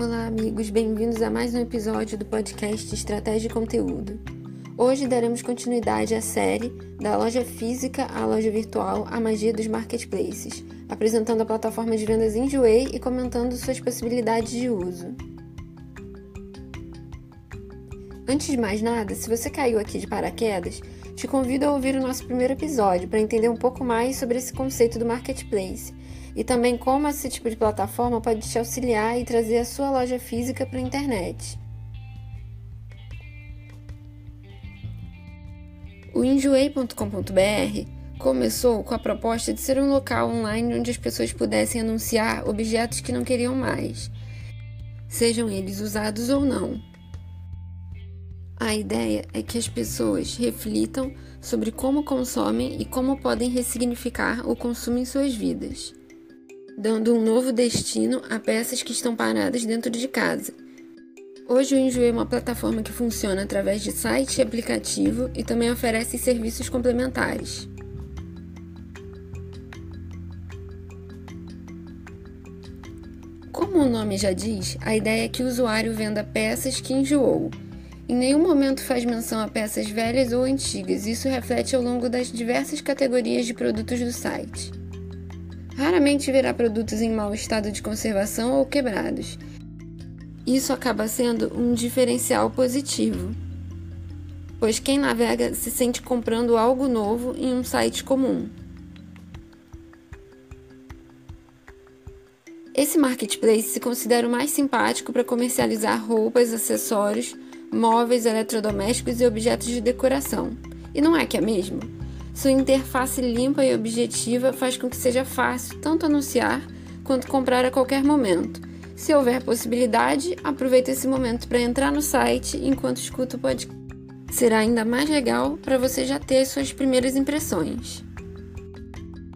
Olá, amigos, bem-vindos a mais um episódio do podcast Estratégia e Conteúdo. Hoje daremos continuidade à série Da Loja Física à Loja Virtual A Magia dos Marketplaces, apresentando a plataforma de vendas Enjoei e comentando suas possibilidades de uso. Antes de mais nada, se você caiu aqui de paraquedas, te convido a ouvir o nosso primeiro episódio para entender um pouco mais sobre esse conceito do marketplace e também como esse tipo de plataforma pode te auxiliar e trazer a sua loja física para a internet. O enjoei.com.br começou com a proposta de ser um local online onde as pessoas pudessem anunciar objetos que não queriam mais, sejam eles usados ou não. A ideia é que as pessoas reflitam sobre como consomem e como podem ressignificar o consumo em suas vidas, dando um novo destino a peças que estão paradas dentro de casa Hoje o Enjoei é uma plataforma que funciona através de site e aplicativo e também oferece serviços complementares. Como o nome já diz, a ideia é que o usuário venda peças que enjoou. Em nenhum momento faz menção a peças velhas ou antigas, isso reflete ao longo das diversas categorias de produtos do site. Raramente verá produtos em mau estado de conservação ou quebrados, isso acaba sendo um diferencial positivo, pois quem navega se sente comprando algo novo em um site comum. Esse marketplace se considera o mais simpático para comercializar roupas, acessórios, móveis, eletrodomésticos e objetos de decoração. E não é que é mesmo? Sua interface limpa e objetiva faz com que seja fácil tanto anunciar quanto comprar a qualquer momento se houver possibilidade, aproveite esse momento para entrar no site enquanto escuta o podcast. Será ainda mais legal para você já ter suas primeiras impressões.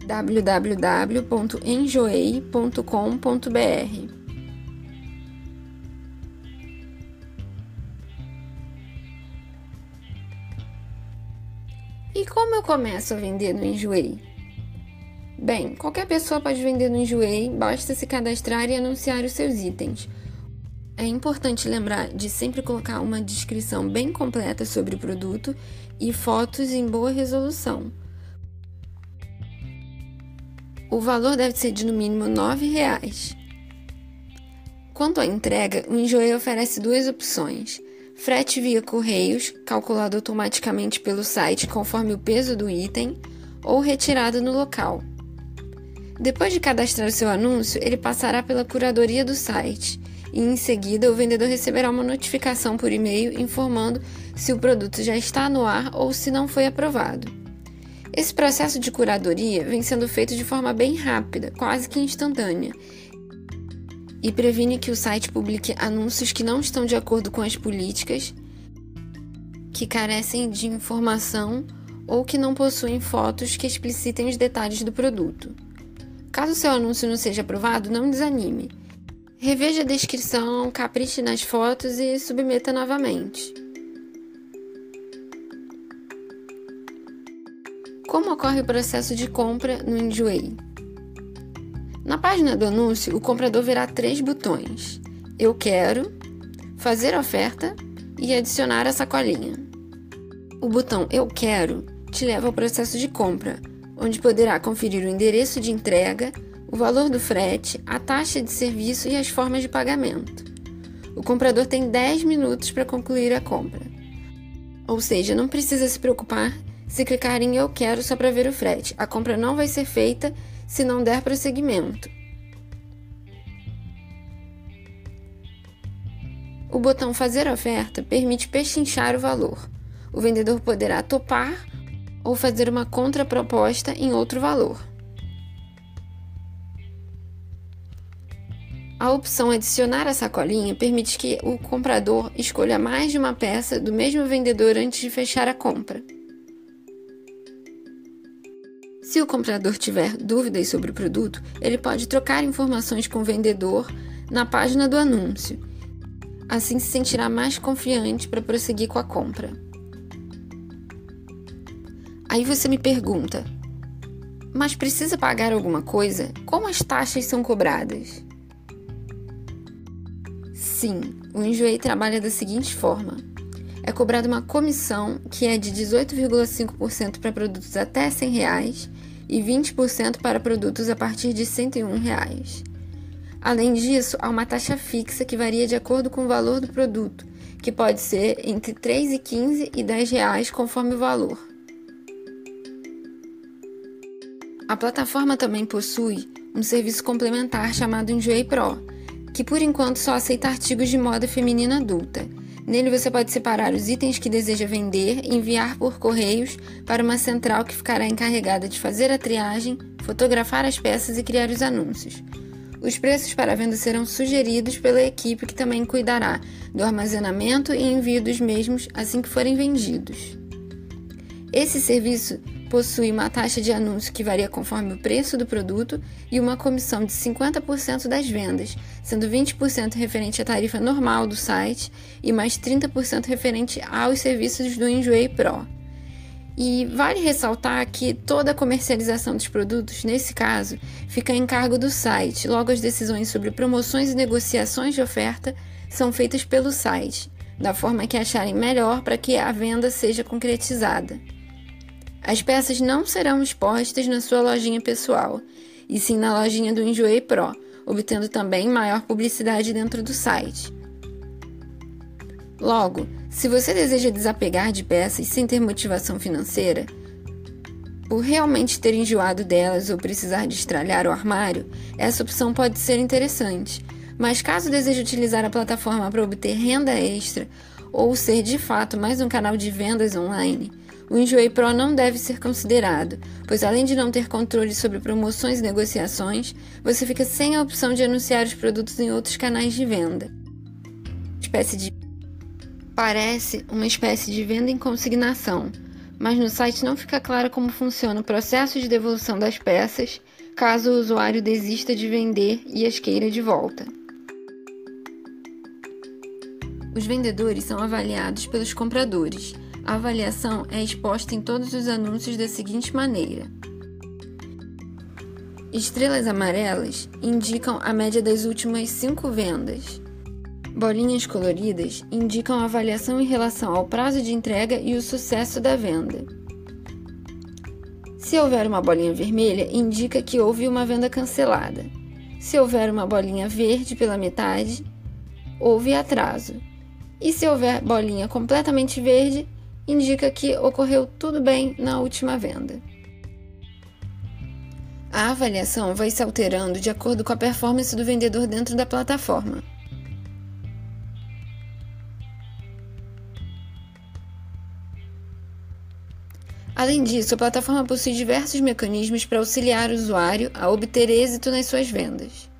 www.enjoei.com.br E como eu começo a vender no Enjoei? Bem, qualquer pessoa pode vender no Enjoei, basta se cadastrar e anunciar os seus itens. É importante lembrar de sempre colocar uma descrição bem completa sobre o produto e fotos em boa resolução. O valor deve ser de no mínimo R$ 9,00. Quanto à entrega, o Enjoei oferece duas opções: frete via correios, calculado automaticamente pelo site conforme o peso do item, ou retirada no local. Depois de cadastrar o seu anúncio, ele passará pela curadoria do site e, em seguida, o vendedor receberá uma notificação por e-mail informando se o produto já está no ar ou se não foi aprovado. Esse processo de curadoria vem sendo feito de forma bem rápida, quase que instantânea, e previne que o site publique anúncios que não estão de acordo com as políticas, que carecem de informação ou que não possuem fotos que explicitem os detalhes do produto. Caso seu anúncio não seja aprovado, não desanime. Reveja a descrição, capriche nas fotos e submeta novamente. Como ocorre o processo de compra no Enjoei? Na página do anúncio, o comprador verá três botões: Eu quero, Fazer oferta e Adicionar a sacolinha. O botão Eu quero te leva ao processo de compra, onde poderá conferir o endereço de entrega, o valor do frete, a taxa de serviço e as formas de pagamento. O comprador tem 10 minutos para concluir a compra. Ou seja, não precisa se preocupar se clicar em Eu Quero só para ver o frete. A compra não vai ser feita se não der prosseguimento. O botão Fazer oferta permite pechinchar o valor. O vendedor poderá topar ou fazer uma contraproposta em outro valor. A opção Adicionar a sacolinha permite que o comprador escolha mais de uma peça do mesmo vendedor antes de fechar a compra. Se o comprador tiver dúvidas sobre o produto, ele pode trocar informações com o vendedor na página do anúncio. Assim se sentirá mais confiante para prosseguir com a compra. Aí você me pergunta: mas precisa pagar alguma coisa? Como as taxas são cobradas? Assim, o Enjoei trabalha da seguinte forma: é cobrada uma comissão que é de 18,5% para produtos até 100 reais e 20% para produtos a partir de 101 reais. Além disso, há uma taxa fixa que varia de acordo com o valor do produto, que pode ser entre R$ 3,15 e 10 reais conforme o valor. A plataforma também possui um serviço complementar chamado Enjoei Pro, que por enquanto só aceita artigos de moda feminina adulta. Nele você pode separar os itens que deseja vender e enviar por correios para uma central que ficará encarregada de fazer a triagem, fotografar as peças e criar os anúncios. Os preços para venda serão sugeridos pela equipe que também cuidará do armazenamento e envio dos mesmos assim que forem vendidos. Esse serviço possui uma taxa de anúncio que varia conforme o preço do produto e uma comissão de 50% das vendas, sendo 20% referente à tarifa normal do site e mais 30% referente aos serviços do Enjoei Pro. E vale ressaltar que toda a comercialização dos produtos, nesse caso, fica em cargo do site, logo as decisões sobre promoções e negociações de oferta são feitas pelo site, da forma que acharem melhor para que a venda seja concretizada. As peças não serão expostas na sua lojinha pessoal, e sim na lojinha do Enjoei Pro, obtendo também maior publicidade dentro do site. Logo, se você deseja desapegar de peças sem ter motivação financeira, por realmente ter enjoado delas ou precisar destralhar o armário, essa opção pode ser interessante. Mas caso deseje utilizar a plataforma para obter renda extra ou ser de fato mais um canal de vendas online, o Enjoei Pro não deve ser considerado, pois além de não ter controle sobre promoções e negociações, você fica sem a opção de anunciar os produtos em outros canais de venda. Espécie de Parece uma espécie de venda em consignação, mas no site não fica claro como funciona o processo de devolução das peças caso o usuário desista de vender e as queira de volta. Os vendedores são avaliados pelos compradores a avaliação é exposta em todos os anúncios da seguinte maneira: Estrelas amarelas indicam a média das últimas cinco vendas. Bolinhas coloridas indicam a avaliação em relação ao prazo de entrega e o sucesso da venda. Se houver uma bolinha vermelha, indica que houve uma venda cancelada. Se houver uma bolinha verde pela metade, houve atraso. E se houver bolinha completamente verde, indica que ocorreu tudo bem na última venda. A avaliação vai se alterando de acordo com a performance do vendedor dentro da plataforma. Além disso, a plataforma possui diversos mecanismos para auxiliar o usuário a obter êxito nas suas vendas.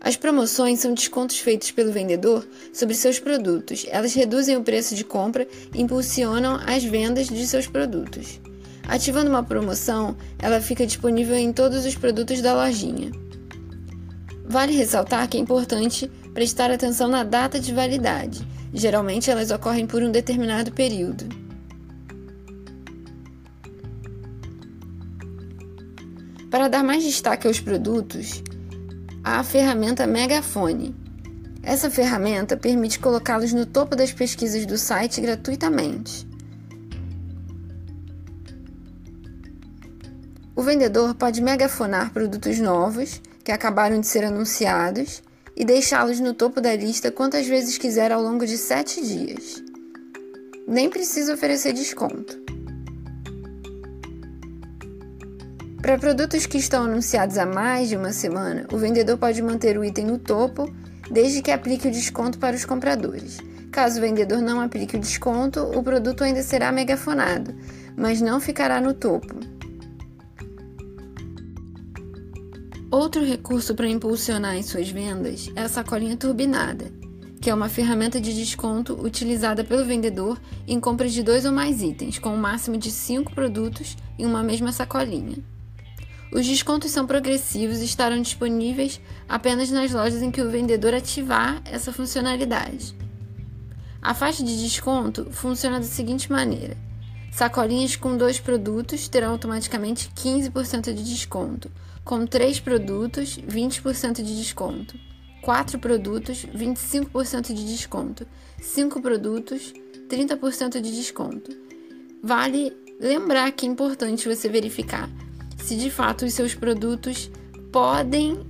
As promoções são descontos feitos pelo vendedor sobre seus produtos. Elas reduzem o preço de compra e impulsionam as vendas de seus produtos. Ativando uma promoção, ela fica disponível em todos os produtos da lojinha. Vale ressaltar que é importante prestar atenção na data de validade. Geralmente elas ocorrem por um determinado período. Para dar mais destaque aos produtos, a ferramenta Megafone. Essa ferramenta permite colocá-los no topo das pesquisas do site gratuitamente. O vendedor pode megafonar produtos novos que acabaram de ser anunciados e deixá-los no topo da lista quantas vezes quiser ao longo de sete dias. Nem precisa oferecer desconto. Para produtos que estão anunciados há mais de uma semana, o vendedor pode manter o item no topo, desde que aplique o desconto para os compradores. Caso o vendedor não aplique o desconto, o produto ainda será megafonado, mas não ficará no topo. Outro recurso para impulsionar as suas vendas é a sacolinha turbinada, que é uma ferramenta de desconto utilizada pelo vendedor em compras de dois ou mais itens, com um máximo de cinco produtos em uma mesma sacolinha. Os descontos são progressivos e estarão disponíveis apenas nas lojas em que o vendedor ativar essa funcionalidade. A faixa de desconto funciona da seguinte maneira: sacolinhas com dois produtos terão automaticamente 15% de desconto, com três produtos, 20% de desconto. 4 produtos, 25% de desconto. 5 produtos, 30% de desconto. Vale lembrar que é importante você verificar se de fato os seus produtos podem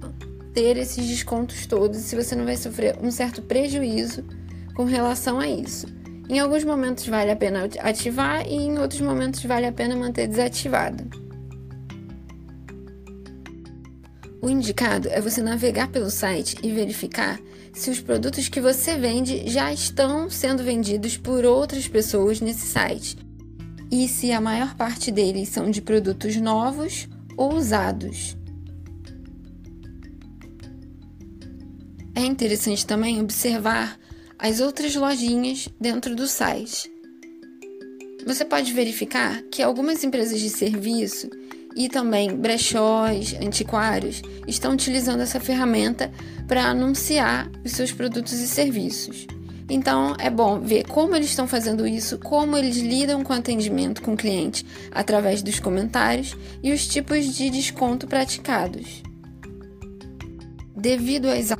ter esses descontos todos, se você não vai sofrer um certo prejuízo com relação a isso. Em alguns momentos vale a pena ativar e em outros momentos vale a pena manter desativado. O indicado é você navegar pelo site e verificar se os produtos que você vende já estão sendo vendidos por outras pessoas nesse site e se a maior parte deles são de produtos novos ou usados. É interessante também observar as outras lojinhas dentro do site. Você pode verificar que algumas empresas de serviço e também brechós, antiquários estão utilizando essa ferramenta para anunciar os seus produtos e serviços. Então é bom ver como eles estão fazendo isso, como eles lidam com o atendimento com o cliente através dos comentários e os tipos de desconto praticados. Devido às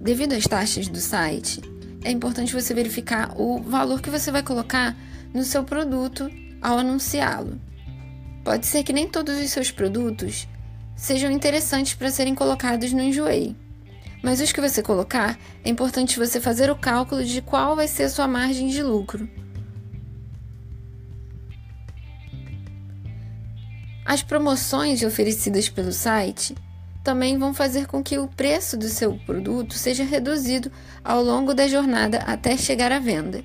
Devido às taxas do site, é importante você verificar o valor que você vai colocar no seu produto ao anunciá-lo. Pode ser que nem todos os seus produtos sejam interessantes para serem colocados no Enjoei. Mas os que você colocar, é importante você fazer o cálculo de qual vai ser a sua margem de lucro. As promoções oferecidas pelo site também vão fazer com que o preço do seu produto seja reduzido ao longo da jornada até chegar à venda.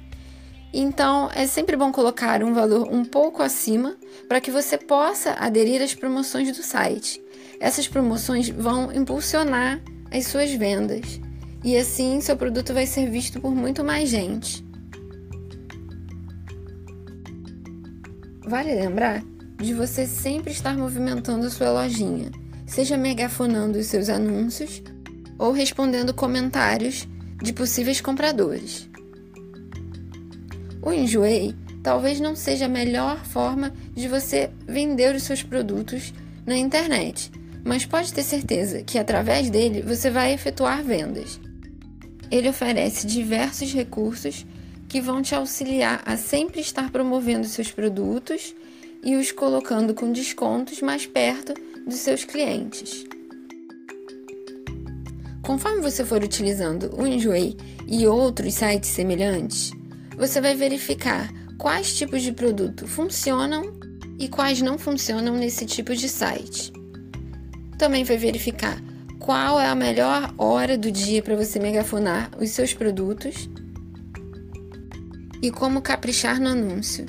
Então, é sempre bom colocar um valor um pouco acima para que você possa aderir às promoções do site. Essas promoções vão impulsionar as suas vendas e assim seu produto vai ser visto por muito mais gente. Vale lembrar de você sempre estar movimentando sua lojinha seja megafonando os seus anúncios ou respondendo comentários de possíveis compradores. O Enjoei talvez não seja a melhor forma de você vender os seus produtos na internet, mas pode ter certeza que através dele você vai efetuar vendas. Ele oferece diversos recursos que vão te auxiliar a sempre estar promovendo seus produtos e os colocando com descontos mais perto dos seus clientes. Conforme você for utilizando o Enjoei e outros sites semelhantes, você vai verificar quais tipos de produto funcionam e quais não funcionam nesse tipo de site. Também vai verificar qual é a melhor hora do dia para você megafonar os seus produtos e como caprichar no anúncio,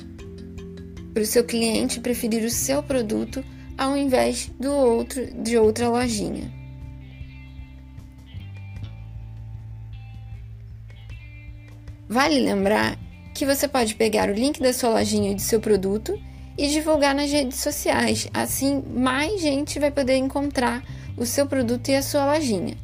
para o seu cliente preferir o seu produto ao invés do outro de outra lojinha. Vale lembrar que você pode pegar o link da sua lojinha e do seu produto e divulgar nas redes sociais. Assim, mais gente vai poder encontrar o seu produto e a sua lojinha.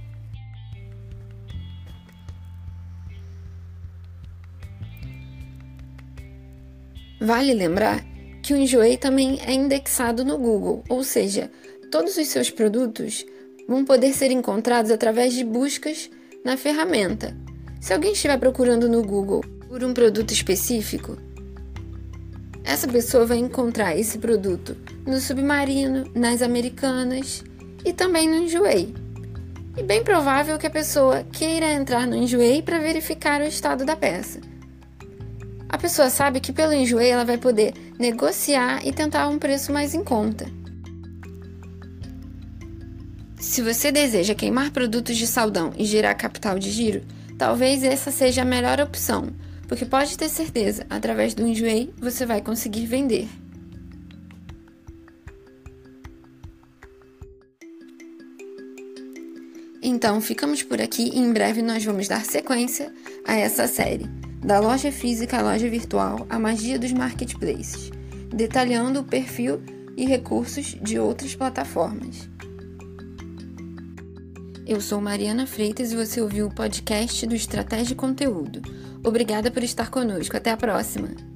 Vale lembrar que o Enjoei também é indexado no Google, ou seja, todos os seus produtos vão poder ser encontrados através de buscas na ferramenta. Se alguém estiver procurando no Google por um produto específico, essa pessoa vai encontrar esse produto no Submarino, nas Americanas e também no Enjoei. E bem provável que a pessoa queira entrar no Enjoei para verificar o estado da peça. A pessoa sabe que pelo enjoei ela vai poder negociar e tentar um preço mais em conta. Se você deseja queimar produtos de saldão e gerar capital de giro, talvez essa seja a melhor opção, porque pode ter certeza, através do enjoei você vai conseguir vender. Então, ficamos por aqui e em breve nós vamos dar sequência a essa série da loja física à loja virtual, a magia dos marketplaces, detalhando o perfil e recursos de outras plataformas. Eu sou Mariana Freitas e você ouviu o podcast do Estratégia Conteúdo. Obrigada por estar conosco. Até a próxima!